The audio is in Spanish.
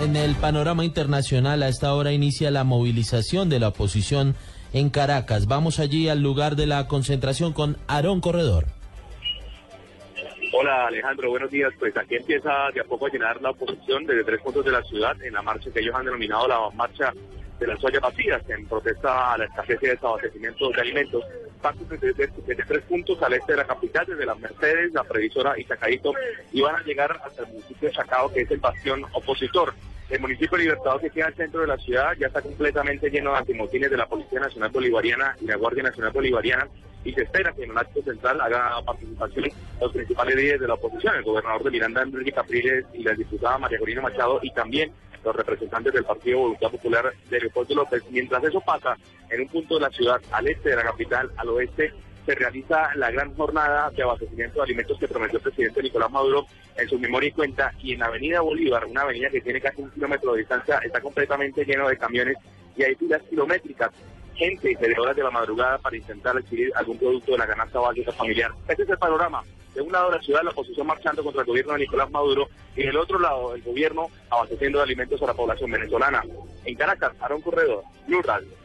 En el panorama internacional, a esta hora inicia la movilización de la oposición en Caracas. Vamos allí al lugar de la concentración con Aarón Corredor. Hola Alejandro, buenos días. Pues aquí empieza de a poco a llenar la oposición desde tres puntos de la ciudad en la marcha que ellos han denominado la marcha de las ollas vacías en protesta a la escasez de desabastecimiento de alimentos. Parten desde, tres puntos al este de la capital, desde las Mercedes, la Previsora y Chacaito, y van a llegar hasta el municipio de Chacao, que es el bastión opositor. El municipio Libertador que queda al centro de la ciudad ya está completamente lleno de antimotines de la Policía Nacional Bolivariana y la Guardia Nacional Bolivariana y se espera que en el acto central haga participación los principales líderes de la oposición, el gobernador de Miranda, Enrique Capriles y la diputada María Corina Machado y también los representantes del Partido Voluntad Popular de Leopoldo López. Mientras eso pasa, en un punto de la ciudad, al este de la capital, al oeste, se realiza la gran jornada de abastecimiento de alimentos que prometió el presidente Nicolás Maduro en su memoria y cuenta. Y en la avenida Bolívar, una avenida que tiene casi un kilómetro de distancia, está completamente lleno de camiones y hay filas kilométricas gente desde horas de la madrugada para intentar adquirir algún producto de la canasta básica familiar. Este es el panorama. De un lado la ciudad, la oposición marchando contra el gobierno de Nicolás Maduro y del otro lado el gobierno abasteciendo de alimentos a la población venezolana. En Caracas, Aaron Corredor, Blue Radio.